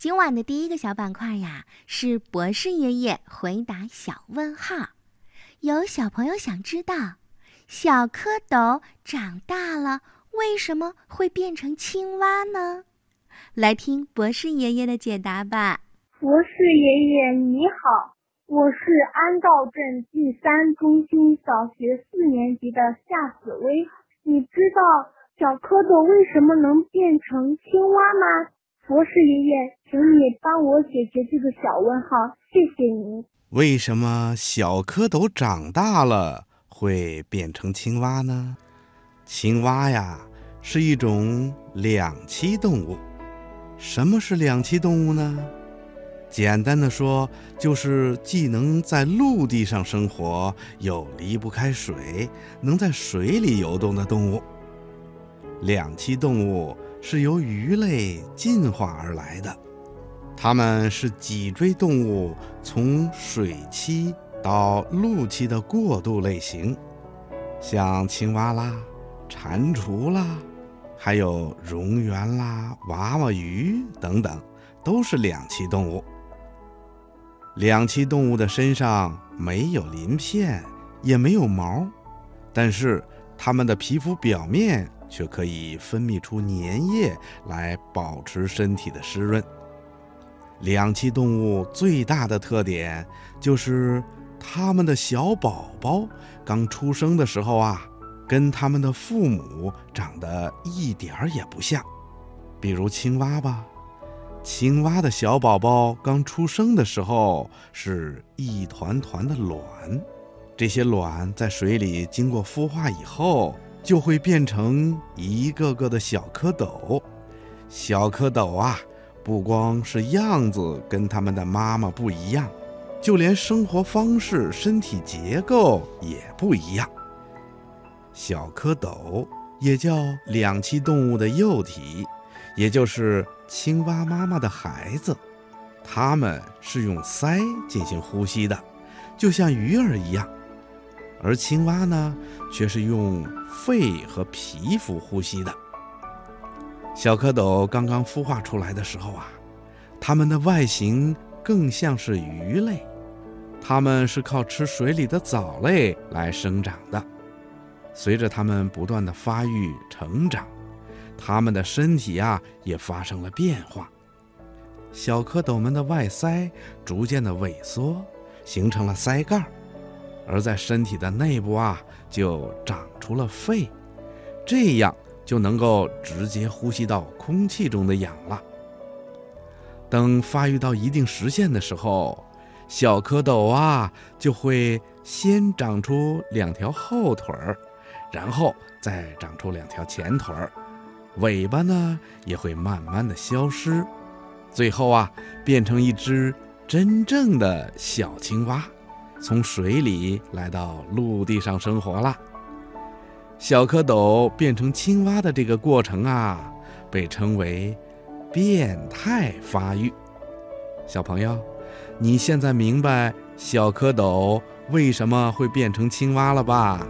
今晚的第一个小板块呀，是博士爷爷回答小问号。有小朋友想知道，小蝌蚪长大了为什么会变成青蛙呢？来听博士爷爷的解答吧。博士爷爷你好，我是安道镇第三中心小学四年级的夏紫薇。你知道小蝌蚪为什么能变成青蛙吗？博士爷爷，请你帮我解决这个小问号，谢谢你。为什么小蝌蚪长大了会变成青蛙呢？青蛙呀是一种两栖动物。什么是两栖动物呢？简单的说，就是既能在陆地上生活，又离不开水，能在水里游动的动物。两栖动物是由鱼类进化而来的，它们是脊椎动物从水栖到陆栖的过渡类型，像青蛙啦、蟾蜍啦，还有蝾螈啦、娃娃鱼等等，都是两栖动物。两栖动物的身上没有鳞片，也没有毛，但是它们的皮肤表面却可以分泌出粘液来保持身体的湿润。两栖动物最大的特点就是它们的小宝宝刚出生的时候啊，跟它们的父母长得一点儿也不像，比如青蛙吧。青蛙的小宝宝刚出生的时候是一团团的卵，这些卵在水里经过孵化以后，就会变成一个个的小蝌蚪。小蝌蚪啊，不光是样子跟它们的妈妈不一样，就连生活方式、身体结构也不一样。小蝌蚪也叫两栖动物的幼体。也就是青蛙妈妈的孩子，它们是用鳃进行呼吸的，就像鱼儿一样；而青蛙呢，却是用肺和皮肤呼吸的。小蝌蚪刚刚孵化出来的时候啊，它们的外形更像是鱼类，它们是靠吃水里的藻类来生长的。随着它们不断的发育成长。它们的身体啊也发生了变化，小蝌蚪们的外鳃逐渐的萎缩，形成了鳃盖，而在身体的内部啊就长出了肺，这样就能够直接呼吸到空气中的氧了。等发育到一定时限的时候，小蝌蚪啊就会先长出两条后腿儿，然后再长出两条前腿儿。尾巴呢也会慢慢的消失，最后啊变成一只真正的小青蛙，从水里来到陆地上生活了。小蝌蚪变成青蛙的这个过程啊，被称为变态发育。小朋友，你现在明白小蝌蚪为什么会变成青蛙了吧？